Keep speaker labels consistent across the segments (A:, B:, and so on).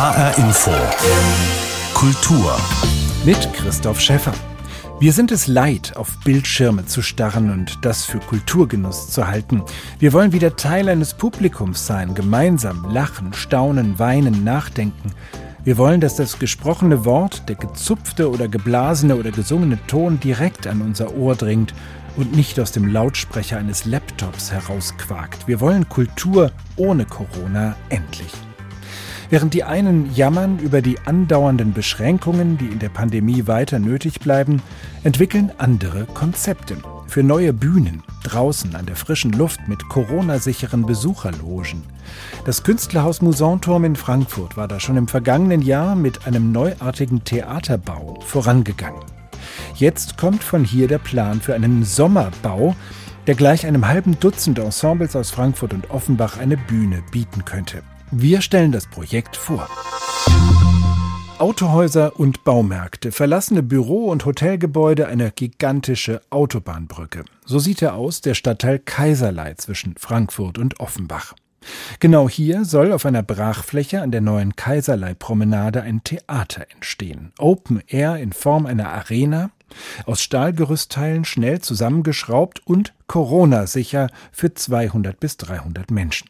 A: HR Info. Kultur.
B: Mit Christoph Schäffer. Wir sind es leid, auf Bildschirme zu starren und das für Kulturgenuss zu halten. Wir wollen wieder Teil eines Publikums sein, gemeinsam lachen, staunen, weinen, nachdenken. Wir wollen, dass das gesprochene Wort, der gezupfte oder geblasene oder gesungene Ton direkt an unser Ohr dringt und nicht aus dem Lautsprecher eines Laptops herausquakt. Wir wollen Kultur ohne Corona endlich. Während die einen jammern über die andauernden Beschränkungen, die in der Pandemie weiter nötig bleiben, entwickeln andere Konzepte für neue Bühnen, draußen an der frischen Luft mit Corona-sicheren Besucherlogen. Das Künstlerhaus Musanturm in Frankfurt war da schon im vergangenen Jahr mit einem neuartigen Theaterbau vorangegangen. Jetzt kommt von hier der Plan für einen Sommerbau, der gleich einem halben Dutzend Ensembles aus Frankfurt und Offenbach eine Bühne bieten könnte. Wir stellen das Projekt vor. Autohäuser und Baumärkte, verlassene Büro- und Hotelgebäude, eine gigantische Autobahnbrücke. So sieht er aus, der Stadtteil Kaiserlei zwischen Frankfurt und Offenbach. Genau hier soll auf einer Brachfläche an der neuen Kaiserlei-Promenade ein Theater entstehen. Open Air in Form einer Arena, aus Stahlgerüstteilen schnell zusammengeschraubt und Corona-sicher für 200 bis 300 Menschen.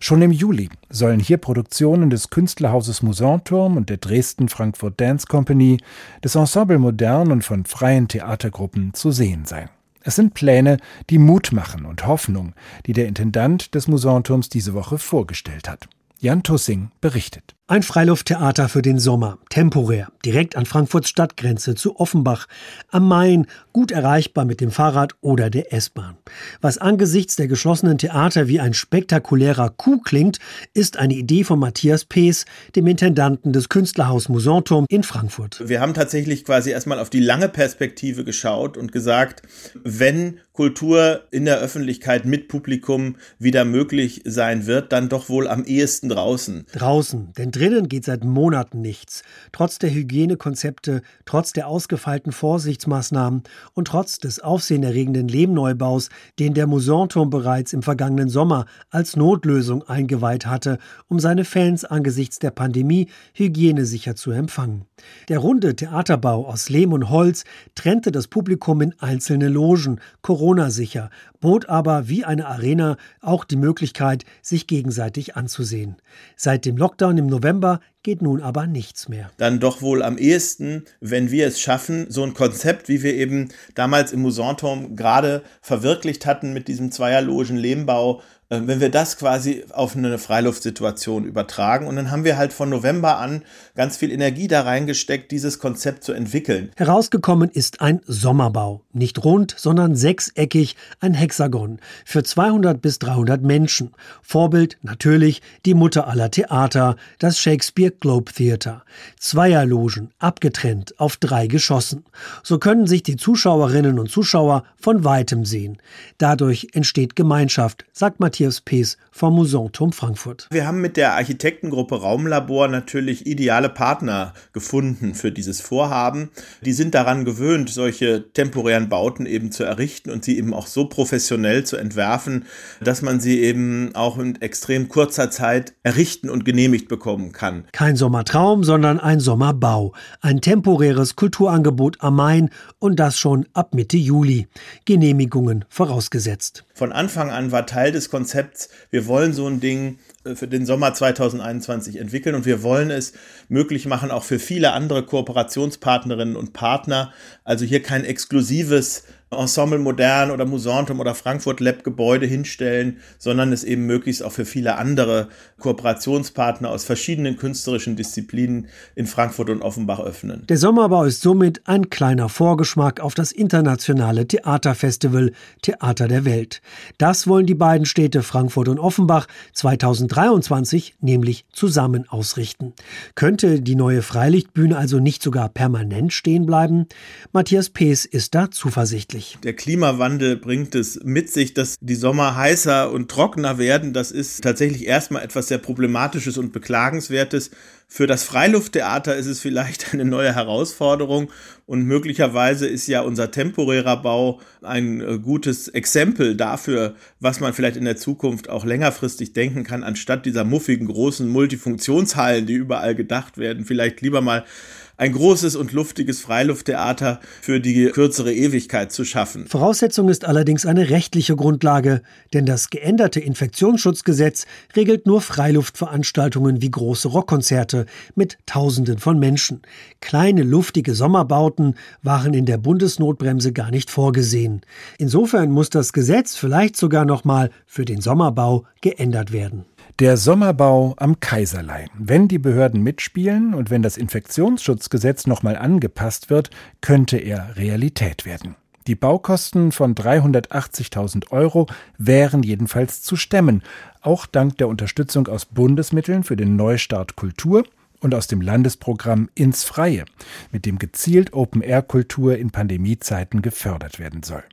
B: Schon im Juli sollen hier Produktionen des Künstlerhauses Musanturm und der Dresden Frankfurt Dance Company, des Ensemble Modern und von freien Theatergruppen zu sehen sein. Es sind Pläne, die Mut machen und Hoffnung, die der Intendant des Musanturms diese Woche vorgestellt hat. Jan Tussing berichtet.
C: Ein Freilufttheater für den Sommer, temporär, direkt an Frankfurts Stadtgrenze zu Offenbach, am Main, gut erreichbar mit dem Fahrrad oder der S-Bahn. Was angesichts der geschlossenen Theater wie ein spektakulärer Coup klingt, ist eine Idee von Matthias Pees, dem Intendanten des Künstlerhaus Musanturm in Frankfurt.
D: Wir haben tatsächlich quasi erstmal auf die lange Perspektive geschaut und gesagt, wenn Kultur in der Öffentlichkeit mit Publikum wieder möglich sein wird, dann doch wohl am ehesten draußen.
C: Draußen, denn drinnen geht seit Monaten nichts. Trotz der Hygienekonzepte, trotz der ausgefeilten Vorsichtsmaßnahmen und trotz des aufsehenerregenden Lehmneubaus, den der Musanturm bereits im vergangenen Sommer als Notlösung eingeweiht hatte, um seine Fans angesichts der Pandemie hygienesicher zu empfangen. Der runde Theaterbau aus Lehm und Holz trennte das Publikum in einzelne Logen, Corona Corona-sicher, bot aber wie eine Arena auch die Möglichkeit, sich gegenseitig anzusehen. Seit dem Lockdown im November geht nun aber nichts mehr.
D: Dann doch wohl am ehesten, wenn wir es schaffen, so ein Konzept, wie wir eben damals im Musanturm gerade verwirklicht hatten mit diesem Zweierlogen-Lehmbau, äh, wenn wir das quasi auf eine Freiluftsituation übertragen. Und dann haben wir halt von November an ganz viel Energie da reingesteckt, dieses Konzept zu entwickeln.
C: Herausgekommen ist ein Sommerbau. Nicht rund, sondern sechseckig, ein Hexagon. Für 200 bis 300 Menschen. Vorbild natürlich die Mutter aller Theater, das Shakespeare Globe Theater. Zweierlogen, abgetrennt auf drei Geschossen. So können sich die Zuschauerinnen und Zuschauer von weitem sehen. Dadurch entsteht Gemeinschaft, sagt Matthias Matthias Pees vom Musanturm Frankfurt.
D: Wir haben mit der Architektengruppe Raumlabor natürlich ideale Partner gefunden für dieses Vorhaben. Die sind daran gewöhnt, solche temporären Bauten eben zu errichten und sie eben auch so professionell zu entwerfen, dass man sie eben auch in extrem kurzer Zeit errichten und genehmigt bekommen kann.
C: Kein Sommertraum, sondern ein Sommerbau. Ein temporäres Kulturangebot am Main und das schon ab Mitte Juli. Genehmigungen vorausgesetzt.
D: Von Anfang an war Teil des Konzepts Konzepts, wir wollen so ein Ding äh, für den Sommer 2021 entwickeln und wir wollen es möglich machen, auch für viele andere Kooperationspartnerinnen und Partner. Also hier kein exklusives Ensemble Modern oder Musantum oder Frankfurt Lab Gebäude hinstellen, sondern es eben möglichst auch für viele andere Kooperationspartner aus verschiedenen künstlerischen Disziplinen in Frankfurt und Offenbach öffnen.
C: Der Sommerbau ist somit ein kleiner Vorgeschmack auf das internationale Theaterfestival Theater der Welt. Das wollen die beiden Städte Frankfurt und Offenbach 2023 nämlich zusammen ausrichten. Könnte die neue Freilichtbühne also nicht sogar permanent stehen bleiben? Matthias Pees ist da zuversichtlich. Sich.
D: Der Klimawandel bringt es mit sich, dass die Sommer heißer und trockener werden. Das ist tatsächlich erstmal etwas sehr Problematisches und Beklagenswertes. Für das Freilufttheater ist es vielleicht eine neue Herausforderung und möglicherweise ist ja unser temporärer Bau ein äh, gutes Exempel dafür, was man vielleicht in der Zukunft auch längerfristig denken kann, anstatt dieser muffigen großen Multifunktionshallen, die überall gedacht werden, vielleicht lieber mal ein großes und luftiges Freilufttheater für die kürzere Ewigkeit zu schaffen.
C: Voraussetzung ist allerdings eine rechtliche Grundlage, denn das geänderte Infektionsschutzgesetz regelt nur Freiluftveranstaltungen wie große Rockkonzerte mit Tausenden von Menschen. Kleine luftige Sommerbauten waren in der Bundesnotbremse gar nicht vorgesehen. Insofern muss das Gesetz vielleicht sogar noch mal für den Sommerbau geändert werden.
B: Der Sommerbau am Kaiserlei. Wenn die Behörden mitspielen und wenn das Infektionsschutzgesetz nochmal angepasst wird, könnte er Realität werden. Die Baukosten von 380.000 Euro wären jedenfalls zu stemmen, auch dank der Unterstützung aus Bundesmitteln für den Neustart Kultur und aus dem Landesprogramm Ins Freie, mit dem gezielt Open-Air-Kultur in Pandemiezeiten gefördert werden soll.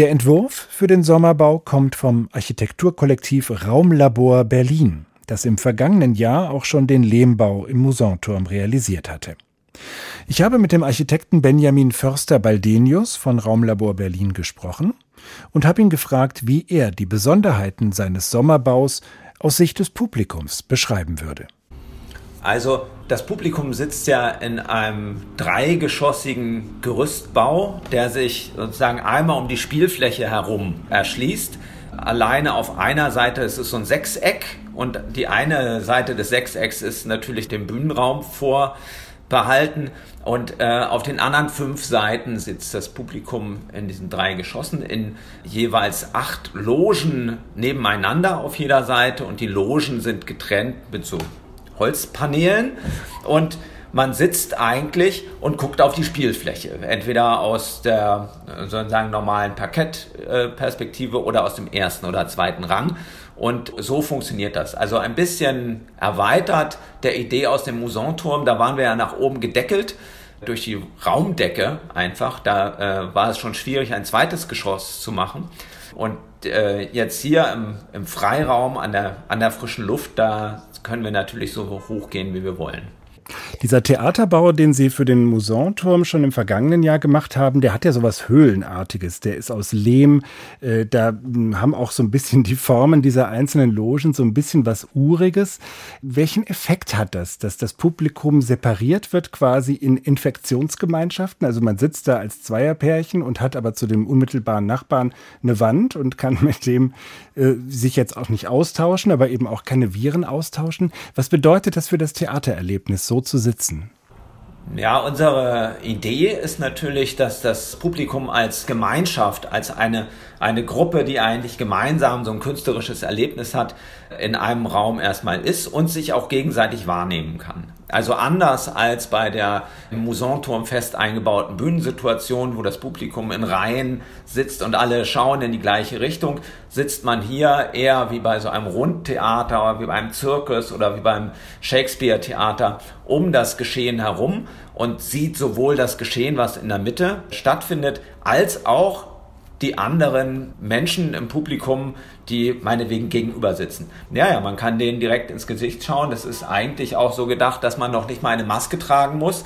B: Der Entwurf für den Sommerbau kommt vom Architekturkollektiv Raumlabor Berlin, das im vergangenen Jahr auch schon den Lehmbau im Musanturm realisiert hatte. Ich habe mit dem Architekten Benjamin Förster-Baldenius von Raumlabor Berlin gesprochen und habe ihn gefragt, wie er die Besonderheiten seines Sommerbaus aus Sicht des Publikums beschreiben würde.
E: Also das Publikum sitzt ja in einem dreigeschossigen Gerüstbau, der sich sozusagen einmal um die Spielfläche herum erschließt. Alleine auf einer Seite ist es so ein Sechseck und die eine Seite des Sechsecks ist natürlich dem Bühnenraum vorbehalten und äh, auf den anderen fünf Seiten sitzt das Publikum in diesen drei Geschossen in jeweils acht Logen nebeneinander auf jeder Seite und die Logen sind getrennt mit so Holzpaneelen und man sitzt eigentlich und guckt auf die Spielfläche, entweder aus der sozusagen normalen Parkettperspektive oder aus dem ersten oder zweiten Rang. Und so funktioniert das. Also ein bisschen erweitert der Idee aus dem Musanturm, da waren wir ja nach oben gedeckelt durch die Raumdecke einfach. Da äh, war es schon schwierig, ein zweites Geschoss zu machen. Und äh, jetzt hier im, im Freiraum an der, an der frischen Luft, da können wir natürlich so hoch gehen, wie wir wollen.
B: Dieser Theaterbau, den Sie für den Musanturm schon im vergangenen Jahr gemacht haben, der hat ja sowas Höhlenartiges. Der ist aus Lehm. Äh, da hm, haben auch so ein bisschen die Formen dieser einzelnen Logen so ein bisschen was Uriges. Welchen Effekt hat das, dass das Publikum separiert wird quasi in Infektionsgemeinschaften? Also man sitzt da als Zweierpärchen und hat aber zu dem unmittelbaren Nachbarn eine Wand und kann mit dem äh, sich jetzt auch nicht austauschen, aber eben auch keine Viren austauschen. Was bedeutet das für das Theatererlebnis, so zu sitzen?
E: Ja, unsere Idee ist natürlich, dass das Publikum als Gemeinschaft, als eine, eine Gruppe, die eigentlich gemeinsam so ein künstlerisches Erlebnis hat, in einem Raum erstmal ist und sich auch gegenseitig wahrnehmen kann. Also anders als bei der im Musanturm fest eingebauten Bühnensituation, wo das Publikum in Reihen sitzt und alle schauen in die gleiche Richtung, sitzt man hier eher wie bei so einem Rundtheater, wie beim Zirkus oder wie beim Shakespeare-Theater um das Geschehen herum und sieht sowohl das Geschehen, was in der Mitte stattfindet, als auch die anderen Menschen im Publikum, die meinetwegen gegenüber sitzen. Ja, ja, man kann denen direkt ins Gesicht schauen. Das ist eigentlich auch so gedacht, dass man noch nicht mal eine Maske tragen muss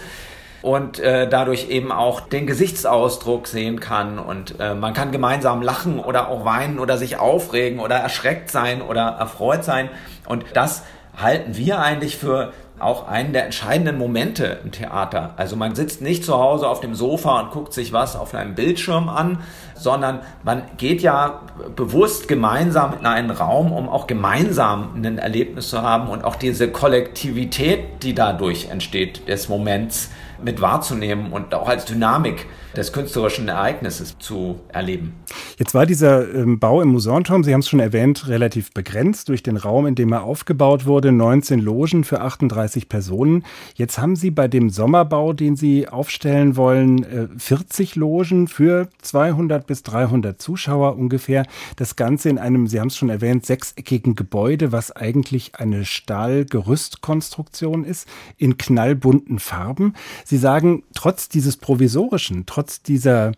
E: und äh, dadurch eben auch den Gesichtsausdruck sehen kann und äh, man kann gemeinsam lachen oder auch weinen oder sich aufregen oder erschreckt sein oder erfreut sein und das halten wir eigentlich für auch einen der entscheidenden Momente im Theater. Also man sitzt nicht zu Hause auf dem Sofa und guckt sich was auf einem Bildschirm an, sondern man geht ja bewusst gemeinsam in einen Raum, um auch gemeinsam ein Erlebnis zu haben und auch diese Kollektivität, die dadurch entsteht, des Moments mit wahrzunehmen und auch als Dynamik des künstlerischen Ereignisses zu erleben.
B: Jetzt war dieser ähm, Bau im Musanturm, Sie haben es schon erwähnt, relativ begrenzt durch den Raum, in dem er aufgebaut wurde, 19 Logen für 38 Personen. Jetzt haben Sie bei dem Sommerbau, den Sie aufstellen wollen, äh, 40 Logen für 200 bis 300 Zuschauer ungefähr. Das Ganze in einem, Sie haben es schon erwähnt, sechseckigen Gebäude, was eigentlich eine Stahlgerüstkonstruktion ist, in knallbunten Farben. Sie sagen, trotz dieses provisorischen, trotz dieser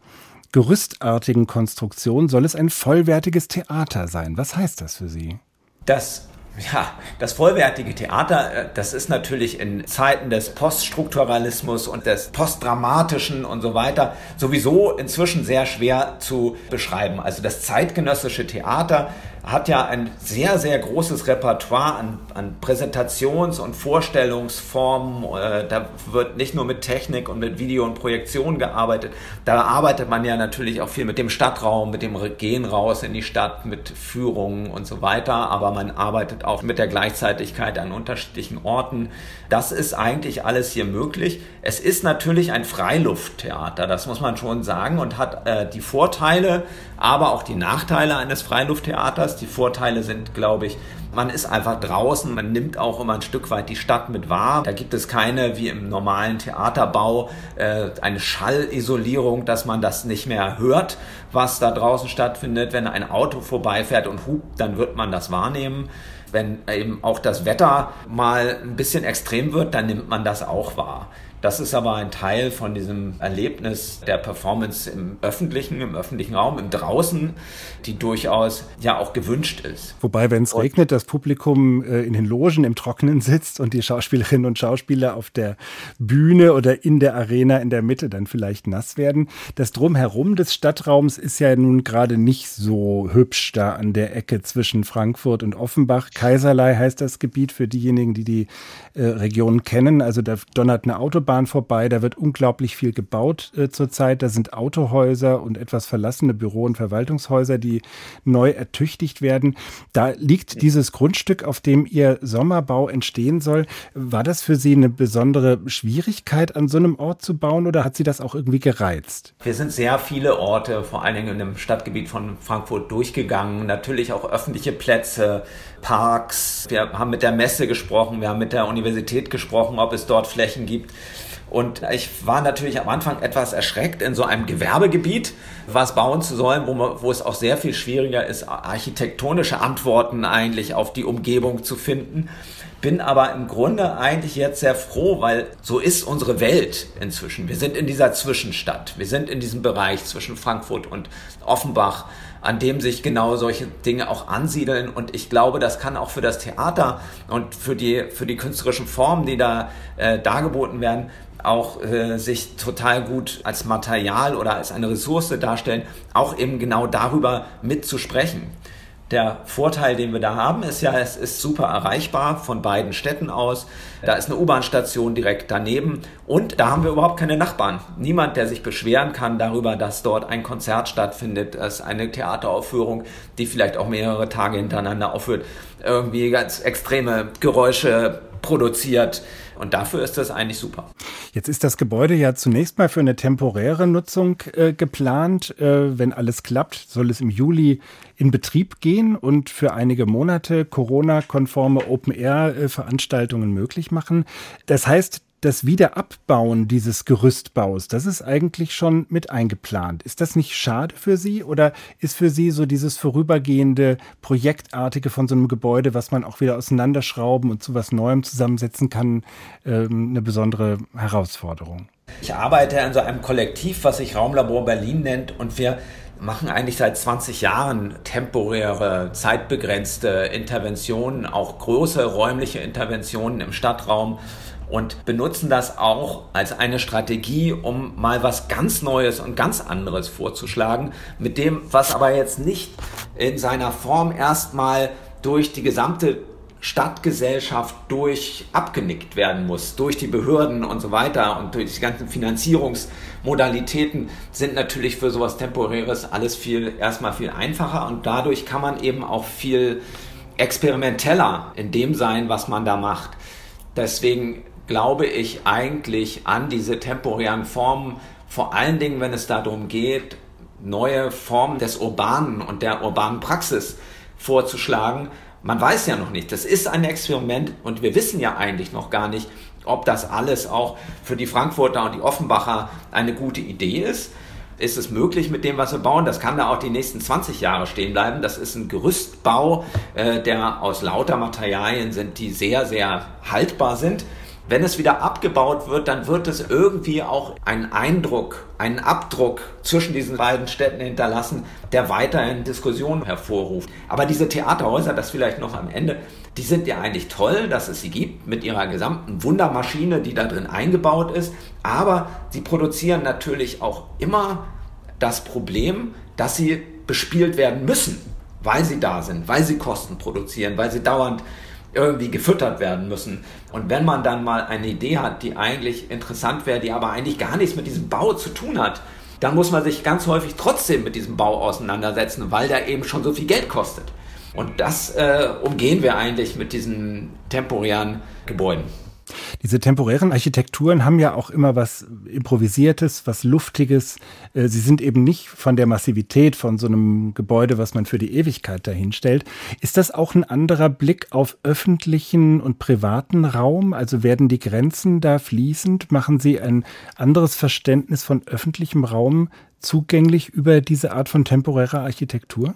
B: gerüstartigen Konstruktion soll es ein vollwertiges Theater sein. Was heißt das für Sie?
E: Das ja, das vollwertige Theater, äh, das ist natürlich in Zeiten des Poststrukturalismus und des Postdramatischen und so weiter sowieso inzwischen sehr schwer zu beschreiben. Also das zeitgenössische Theater hat ja ein sehr, sehr großes Repertoire an, an Präsentations- und Vorstellungsformen. Äh, da wird nicht nur mit Technik und mit Video und Projektion gearbeitet. Da arbeitet man ja natürlich auch viel mit dem Stadtraum, mit dem Gehen raus in die Stadt, mit Führungen und so weiter. Aber man arbeitet auch mit der Gleichzeitigkeit an unterschiedlichen Orten. Das ist eigentlich alles hier möglich. Es ist natürlich ein Freilufttheater, das muss man schon sagen, und hat äh, die Vorteile, aber auch die Nachteile eines Freilufttheaters. Die Vorteile sind, glaube ich, man ist einfach draußen, man nimmt auch immer ein Stück weit die Stadt mit wahr. Da gibt es keine, wie im normalen Theaterbau, äh, eine Schallisolierung, dass man das nicht mehr hört, was da draußen stattfindet. Wenn ein Auto vorbeifährt und hupt, dann wird man das wahrnehmen. Wenn eben auch das Wetter mal ein bisschen extrem wird, dann nimmt man das auch wahr. Das ist aber ein Teil von diesem Erlebnis der Performance im öffentlichen, im öffentlichen Raum, im Draußen, die durchaus ja auch gewünscht ist.
B: Wobei, wenn es regnet, das Publikum äh, in den Logen im Trockenen sitzt und die Schauspielerinnen und Schauspieler auf der Bühne oder in der Arena in der Mitte dann vielleicht nass werden. Das Drumherum des Stadtraums ist ja nun gerade nicht so hübsch da an der Ecke zwischen Frankfurt und Offenbach. Kaiserlei heißt das Gebiet für diejenigen, die die äh, Region kennen. Also da donnert eine Autobahn Autobahn vorbei. Da wird unglaublich viel gebaut äh, zurzeit. Da sind Autohäuser und etwas verlassene Büro- und Verwaltungshäuser, die neu ertüchtigt werden. Da liegt dieses Grundstück, auf dem Ihr Sommerbau entstehen soll. War das für Sie eine besondere Schwierigkeit, an so einem Ort zu bauen oder hat Sie das auch irgendwie gereizt?
E: Wir sind sehr viele Orte, vor allen Dingen in dem Stadtgebiet von Frankfurt, durchgegangen. Natürlich auch öffentliche Plätze, Parks. Wir haben mit der Messe gesprochen, wir haben mit der Universität gesprochen, ob es dort Flächen gibt. Und ich war natürlich am Anfang etwas erschreckt, in so einem Gewerbegebiet was bauen zu sollen, wo, man, wo es auch sehr viel schwieriger ist, architektonische Antworten eigentlich auf die Umgebung zu finden. Bin aber im Grunde eigentlich jetzt sehr froh, weil so ist unsere Welt inzwischen. Wir sind in dieser Zwischenstadt. Wir sind in diesem Bereich zwischen Frankfurt und Offenbach, an dem sich genau solche Dinge auch ansiedeln. Und ich glaube, das kann auch für das Theater und für die, für die künstlerischen Formen, die da äh, dargeboten werden, auch äh, sich total gut als Material oder als eine Ressource darstellen, auch eben genau darüber mitzusprechen. Der Vorteil, den wir da haben, ist ja, es ist super erreichbar von beiden Städten aus. Da ist eine U-Bahn-Station direkt daneben und da haben wir überhaupt keine Nachbarn. Niemand, der sich beschweren kann darüber, dass dort ein Konzert stattfindet, dass eine Theateraufführung, die vielleicht auch mehrere Tage hintereinander aufführt, irgendwie ganz extreme Geräusche produziert. Und dafür ist das eigentlich super.
B: Jetzt ist das Gebäude ja zunächst mal für eine temporäre Nutzung äh, geplant. Äh, wenn alles klappt, soll es im Juli in Betrieb gehen und für einige Monate Corona-konforme Open-Air-Veranstaltungen möglich machen. Das heißt, das Wiederabbauen dieses Gerüstbaus, das ist eigentlich schon mit eingeplant. Ist das nicht schade für Sie oder ist für Sie so dieses vorübergehende Projektartige von so einem Gebäude, was man auch wieder auseinanderschrauben und zu was Neuem zusammensetzen kann, ähm, eine besondere Herausforderung?
E: Ich arbeite in so einem Kollektiv, was sich Raumlabor Berlin nennt und wir machen eigentlich seit 20 Jahren temporäre, zeitbegrenzte Interventionen, auch große räumliche Interventionen im Stadtraum und benutzen das auch als eine Strategie, um mal was ganz Neues und ganz anderes vorzuschlagen, mit dem, was aber jetzt nicht in seiner Form erstmal durch die gesamte Stadtgesellschaft durch abgenickt werden muss, durch die Behörden und so weiter und durch die ganzen Finanzierungsmodalitäten sind natürlich für sowas Temporäres alles viel, erstmal viel einfacher und dadurch kann man eben auch viel experimenteller in dem sein, was man da macht. Deswegen glaube ich eigentlich an diese temporären Formen, vor allen Dingen, wenn es darum geht, neue Formen des Urbanen und der urbanen Praxis vorzuschlagen. Man weiß ja noch nicht, das ist ein Experiment und wir wissen ja eigentlich noch gar nicht, ob das alles auch für die Frankfurter und die Offenbacher eine gute Idee ist. Ist es möglich mit dem, was wir bauen? Das kann da auch die nächsten 20 Jahre stehen bleiben. Das ist ein Gerüstbau, äh, der aus lauter Materialien sind, die sehr, sehr haltbar sind. Wenn es wieder abgebaut wird, dann wird es irgendwie auch einen Eindruck, einen Abdruck zwischen diesen beiden Städten hinterlassen, der weiterhin Diskussionen hervorruft. Aber diese Theaterhäuser, das vielleicht noch am Ende, die sind ja eigentlich toll, dass es sie gibt mit ihrer gesamten Wundermaschine, die da drin eingebaut ist. Aber sie produzieren natürlich auch immer das Problem, dass sie bespielt werden müssen, weil sie da sind, weil sie Kosten produzieren, weil sie dauernd irgendwie gefüttert werden müssen. Und wenn man dann mal eine Idee hat, die eigentlich interessant wäre, die aber eigentlich gar nichts mit diesem Bau zu tun hat, dann muss man sich ganz häufig trotzdem mit diesem Bau auseinandersetzen, weil der eben schon so viel Geld kostet. Und das äh, umgehen wir eigentlich mit diesen temporären Gebäuden.
B: Diese temporären Architekturen haben ja auch immer was Improvisiertes, was Luftiges. Äh, sie sind eben nicht von der Massivität von so einem Gebäude, was man für die Ewigkeit dahinstellt. Ist das auch ein anderer Blick auf öffentlichen und privaten Raum? Also werden die Grenzen da fließend? Machen Sie ein anderes Verständnis von öffentlichem Raum zugänglich über diese Art von temporärer Architektur?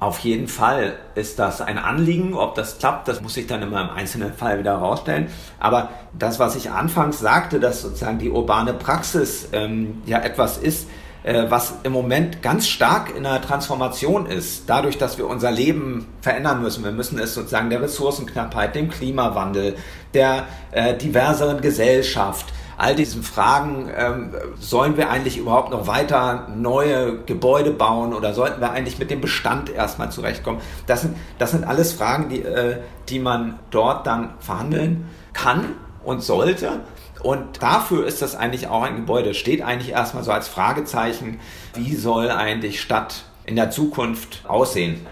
E: Auf jeden Fall ist das ein Anliegen. Ob das klappt, das muss ich dann immer im einzelnen Fall wieder herausstellen. Aber das, was ich anfangs sagte, dass sozusagen die urbane Praxis ähm, ja etwas ist, äh, was im Moment ganz stark in der Transformation ist, dadurch, dass wir unser Leben verändern müssen. Wir müssen es sozusagen der Ressourcenknappheit, dem Klimawandel, der äh, diverseren Gesellschaft, all diesen Fragen, ähm, sollen wir eigentlich überhaupt noch weiter neue Gebäude bauen oder sollten wir eigentlich mit dem Bestand erstmal zurechtkommen? Das sind, das sind alles Fragen, die, äh, die man dort dann verhandeln kann und sollte. Und dafür ist das eigentlich auch ein Gebäude. Steht eigentlich erstmal so als Fragezeichen, wie soll eigentlich Stadt in der Zukunft aussehen?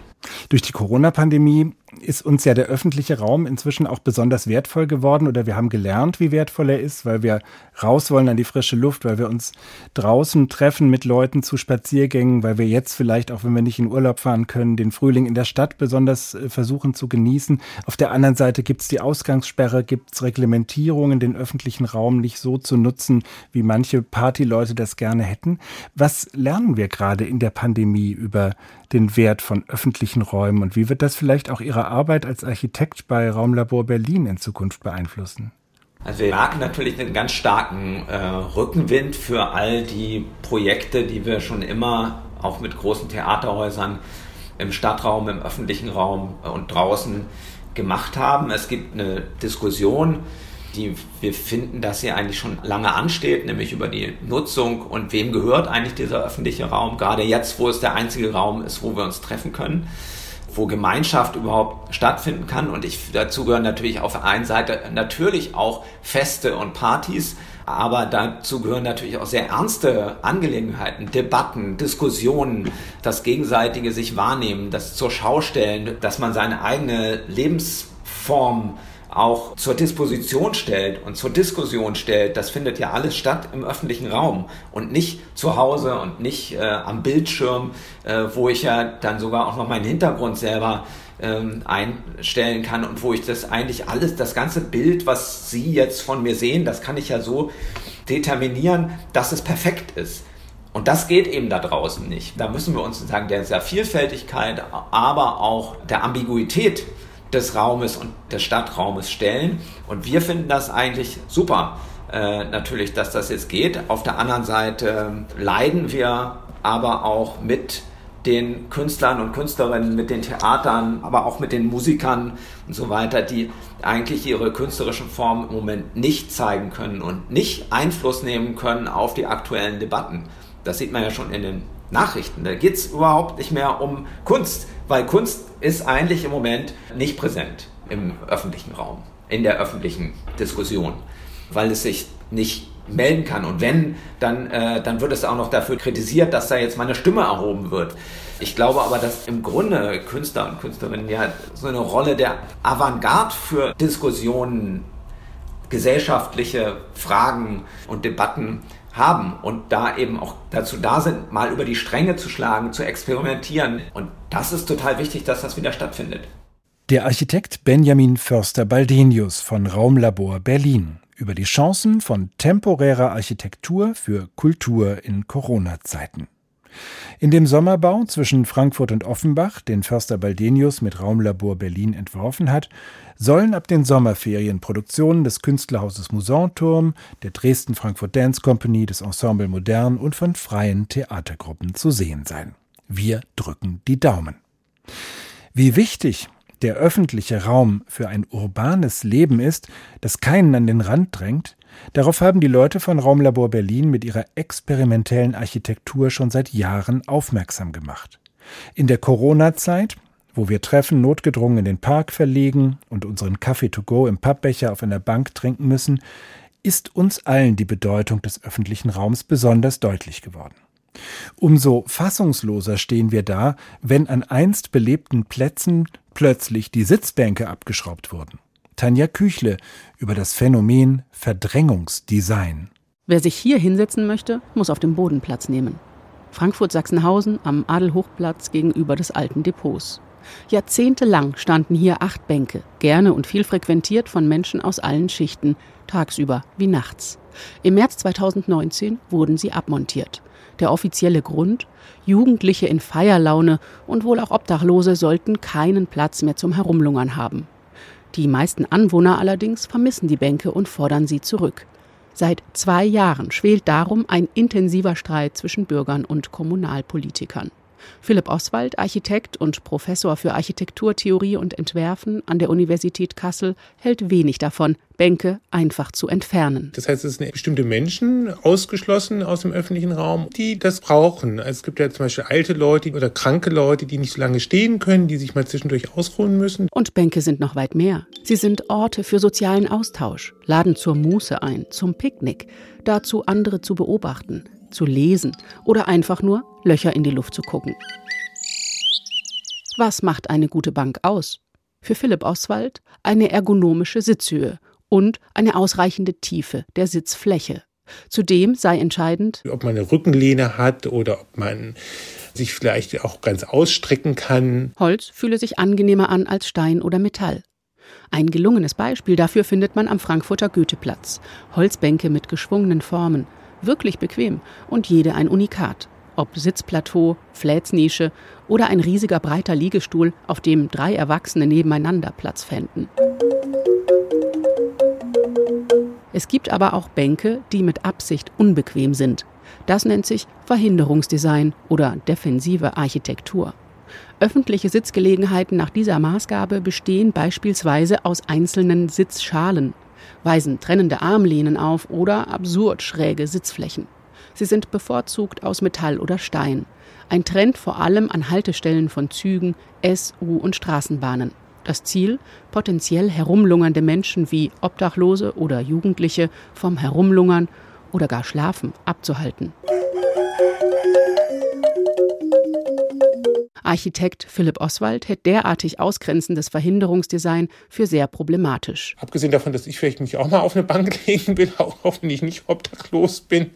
B: Durch die Corona-Pandemie ist uns ja der öffentliche Raum inzwischen auch besonders wertvoll geworden oder wir haben gelernt, wie wertvoll er ist, weil wir raus wollen an die frische Luft, weil wir uns draußen treffen mit Leuten zu Spaziergängen, weil wir jetzt vielleicht, auch wenn wir nicht in Urlaub fahren können, den Frühling in der Stadt besonders äh, versuchen zu genießen. Auf der anderen Seite gibt es die Ausgangssperre, gibt es Reglementierungen, den öffentlichen Raum nicht so zu nutzen, wie manche Partyleute das gerne hätten. Was lernen wir gerade in der Pandemie über den Wert von öffentlichen Räumen und wie wird das vielleicht auch Ihre Arbeit als Architekt bei Raumlabor Berlin in Zukunft beeinflussen?
E: Also wir merken natürlich einen ganz starken äh, Rückenwind für all die Projekte, die wir schon immer auch mit großen Theaterhäusern im Stadtraum, im öffentlichen Raum und draußen gemacht haben. Es gibt eine Diskussion, die wir finden, dass sie eigentlich schon lange ansteht, nämlich über die Nutzung und wem gehört eigentlich dieser öffentliche Raum, gerade jetzt, wo es der einzige Raum ist, wo wir uns treffen können wo Gemeinschaft überhaupt stattfinden kann. Und ich, dazu gehören natürlich auf der einen Seite natürlich auch Feste und Partys, aber dazu gehören natürlich auch sehr ernste Angelegenheiten, Debatten, Diskussionen, das gegenseitige sich wahrnehmen, das zur Schau stellen, dass man seine eigene Lebensform auch zur Disposition stellt und zur Diskussion stellt, das findet ja alles statt im öffentlichen Raum und nicht zu Hause und nicht äh, am Bildschirm, äh, wo ich ja dann sogar auch noch meinen Hintergrund selber ähm, einstellen kann und wo ich das eigentlich alles, das ganze Bild, was Sie jetzt von mir sehen, das kann ich ja so determinieren, dass es perfekt ist. Und das geht eben da draußen nicht. Da müssen wir uns sozusagen der Vielfältigkeit, aber auch der Ambiguität des Raumes und des Stadtraumes stellen. Und wir finden das eigentlich super, äh, natürlich, dass das jetzt geht. Auf der anderen Seite leiden wir aber auch mit den Künstlern und Künstlerinnen, mit den Theatern, aber auch mit den Musikern und so weiter, die eigentlich ihre künstlerische Form im Moment nicht zeigen können und nicht Einfluss nehmen können auf die aktuellen Debatten. Das sieht man ja schon in den Nachrichten. Da geht es überhaupt nicht mehr um Kunst, weil Kunst ist eigentlich im Moment nicht präsent im öffentlichen Raum, in der öffentlichen Diskussion, weil es sich nicht melden kann. Und wenn, dann, äh, dann wird es auch noch dafür kritisiert, dass da jetzt meine Stimme erhoben wird. Ich glaube aber, dass im Grunde Künstler und Künstlerinnen ja so eine Rolle der Avantgarde für Diskussionen, gesellschaftliche Fragen und Debatten haben und da eben auch dazu da sind, mal über die Stränge zu schlagen, zu experimentieren. Und das ist total wichtig, dass das wieder stattfindet.
B: Der Architekt Benjamin Förster-Baldenius von Raumlabor Berlin über die Chancen von temporärer Architektur für Kultur in Corona-Zeiten. In dem Sommerbau zwischen Frankfurt und Offenbach, den Förster Baldenius mit Raumlabor Berlin entworfen hat, sollen ab den Sommerferien Produktionen des Künstlerhauses Musanturm, der Dresden Frankfurt Dance Company, des Ensemble Modern und von freien Theatergruppen zu sehen sein. Wir drücken die Daumen. Wie wichtig der öffentliche Raum für ein urbanes Leben ist, das keinen an den Rand drängt, darauf haben die Leute von Raumlabor Berlin mit ihrer experimentellen Architektur schon seit Jahren aufmerksam gemacht. In der Corona-Zeit, wo wir Treffen notgedrungen in den Park verlegen und unseren Kaffee to go im Pappbecher auf einer Bank trinken müssen, ist uns allen die Bedeutung des öffentlichen Raums besonders deutlich geworden. Umso fassungsloser stehen wir da, wenn an einst belebten Plätzen plötzlich die Sitzbänke abgeschraubt wurden. Tanja Küchle über das Phänomen Verdrängungsdesign.
F: Wer sich hier hinsetzen möchte, muss auf dem Boden Platz nehmen. Frankfurt-Sachsenhausen am Adelhochplatz gegenüber des alten Depots. Jahrzehntelang standen hier acht Bänke, gerne und viel frequentiert von Menschen aus allen Schichten, tagsüber wie nachts. Im März 2019 wurden sie abmontiert. Der offizielle Grund? Jugendliche in Feierlaune und wohl auch Obdachlose sollten keinen Platz mehr zum Herumlungern haben. Die meisten Anwohner allerdings vermissen die Bänke und fordern sie zurück. Seit zwei Jahren schwelt darum ein intensiver Streit zwischen Bürgern und Kommunalpolitikern. Philipp Oswald, Architekt und Professor für Architekturtheorie und Entwerfen an der Universität Kassel, hält wenig davon, Bänke einfach zu entfernen.
G: Das heißt, es sind bestimmte Menschen ausgeschlossen aus dem öffentlichen Raum, die das brauchen. Also es gibt ja zum Beispiel alte Leute oder kranke Leute, die nicht so lange stehen können, die sich mal zwischendurch ausruhen müssen.
F: Und Bänke sind noch weit mehr. Sie sind Orte für sozialen Austausch, laden zur Muße ein, zum Picknick, dazu andere zu beobachten, zu lesen oder einfach nur Löcher in die Luft zu gucken. Was macht eine gute Bank aus? Für Philipp Oswald eine ergonomische Sitzhöhe und eine ausreichende Tiefe der Sitzfläche. Zudem sei entscheidend,
G: ob man eine Rückenlehne hat oder ob man sich vielleicht auch ganz ausstrecken kann.
F: Holz fühle sich angenehmer an als Stein oder Metall. Ein gelungenes Beispiel dafür findet man am Frankfurter Goetheplatz. Holzbänke mit geschwungenen Formen, wirklich bequem und jede ein Unikat. Ob Sitzplateau, Flätsnische oder ein riesiger breiter Liegestuhl, auf dem drei Erwachsene nebeneinander Platz fänden. Es gibt aber auch Bänke, die mit Absicht unbequem sind. Das nennt sich Verhinderungsdesign oder defensive Architektur. Öffentliche Sitzgelegenheiten nach dieser Maßgabe bestehen beispielsweise aus einzelnen Sitzschalen weisen trennende Armlehnen auf oder absurd schräge Sitzflächen. Sie sind bevorzugt aus Metall oder Stein. Ein Trend vor allem an Haltestellen von Zügen, S-, U- und Straßenbahnen. Das Ziel, potenziell herumlungernde Menschen wie Obdachlose oder Jugendliche vom Herumlungern oder gar Schlafen abzuhalten. Architekt Philipp Oswald hält derartig ausgrenzendes Verhinderungsdesign für sehr problematisch.
G: Abgesehen davon, dass ich vielleicht mich auch mal auf eine Bank legen will, auch wenn ich nicht obdachlos bin,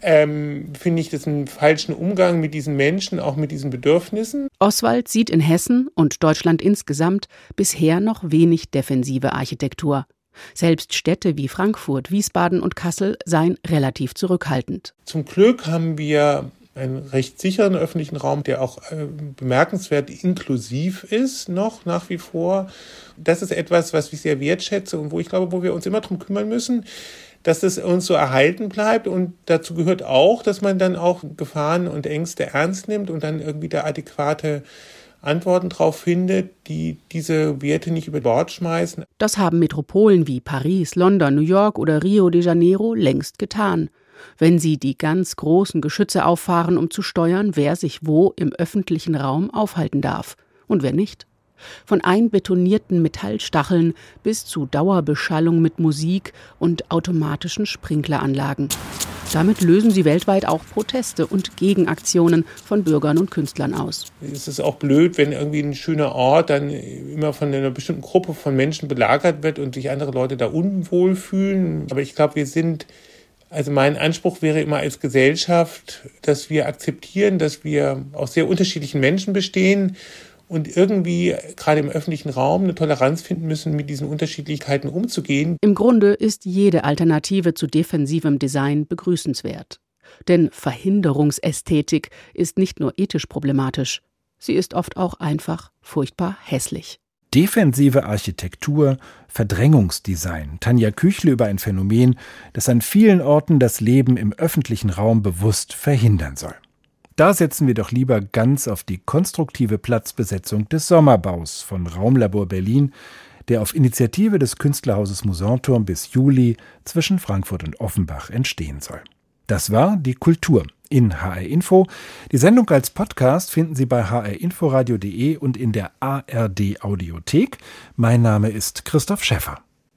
G: ähm, finde ich das einen falschen Umgang mit diesen Menschen, auch mit diesen Bedürfnissen.
F: Oswald sieht in Hessen und Deutschland insgesamt bisher noch wenig defensive Architektur. Selbst Städte wie Frankfurt, Wiesbaden und Kassel seien relativ zurückhaltend.
G: Zum Glück haben wir einen recht sicheren öffentlichen Raum, der auch äh, bemerkenswert inklusiv ist, noch nach wie vor. Das ist etwas, was ich sehr wertschätze und wo ich glaube, wo wir uns immer darum kümmern müssen, dass es uns so erhalten bleibt. Und dazu gehört auch, dass man dann auch Gefahren und Ängste ernst nimmt und dann irgendwie da adäquate Antworten darauf findet, die diese Werte nicht über Bord schmeißen.
F: Das haben Metropolen wie Paris, London, New York oder Rio de Janeiro längst getan wenn sie die ganz großen Geschütze auffahren, um zu steuern, wer sich wo im öffentlichen Raum aufhalten darf und wer nicht. Von einbetonierten Metallstacheln bis zu Dauerbeschallung mit Musik und automatischen Sprinkleranlagen. Damit lösen sie weltweit auch Proteste und Gegenaktionen von Bürgern und Künstlern aus.
G: Es ist auch blöd, wenn irgendwie ein schöner Ort dann immer von einer bestimmten Gruppe von Menschen belagert wird und sich andere Leute da unwohl fühlen. Aber ich glaube, wir sind also mein Anspruch wäre immer als Gesellschaft, dass wir akzeptieren, dass wir aus sehr unterschiedlichen Menschen bestehen und irgendwie gerade im öffentlichen Raum eine Toleranz finden müssen, mit diesen Unterschiedlichkeiten umzugehen.
F: Im Grunde ist jede Alternative zu defensivem Design begrüßenswert. Denn Verhinderungsästhetik ist nicht nur ethisch problematisch, sie ist oft auch einfach furchtbar hässlich.
B: Defensive Architektur, Verdrängungsdesign. Tanja Küchle über ein Phänomen, das an vielen Orten das Leben im öffentlichen Raum bewusst verhindern soll. Da setzen wir doch lieber ganz auf die konstruktive Platzbesetzung des Sommerbaus von Raumlabor Berlin, der auf Initiative des Künstlerhauses Musanturm bis Juli zwischen Frankfurt und Offenbach entstehen soll. Das war die Kultur in HR Info. Die Sendung als Podcast finden Sie bei hrinforadio.de und in der ARD Audiothek. Mein Name ist Christoph Schäffer.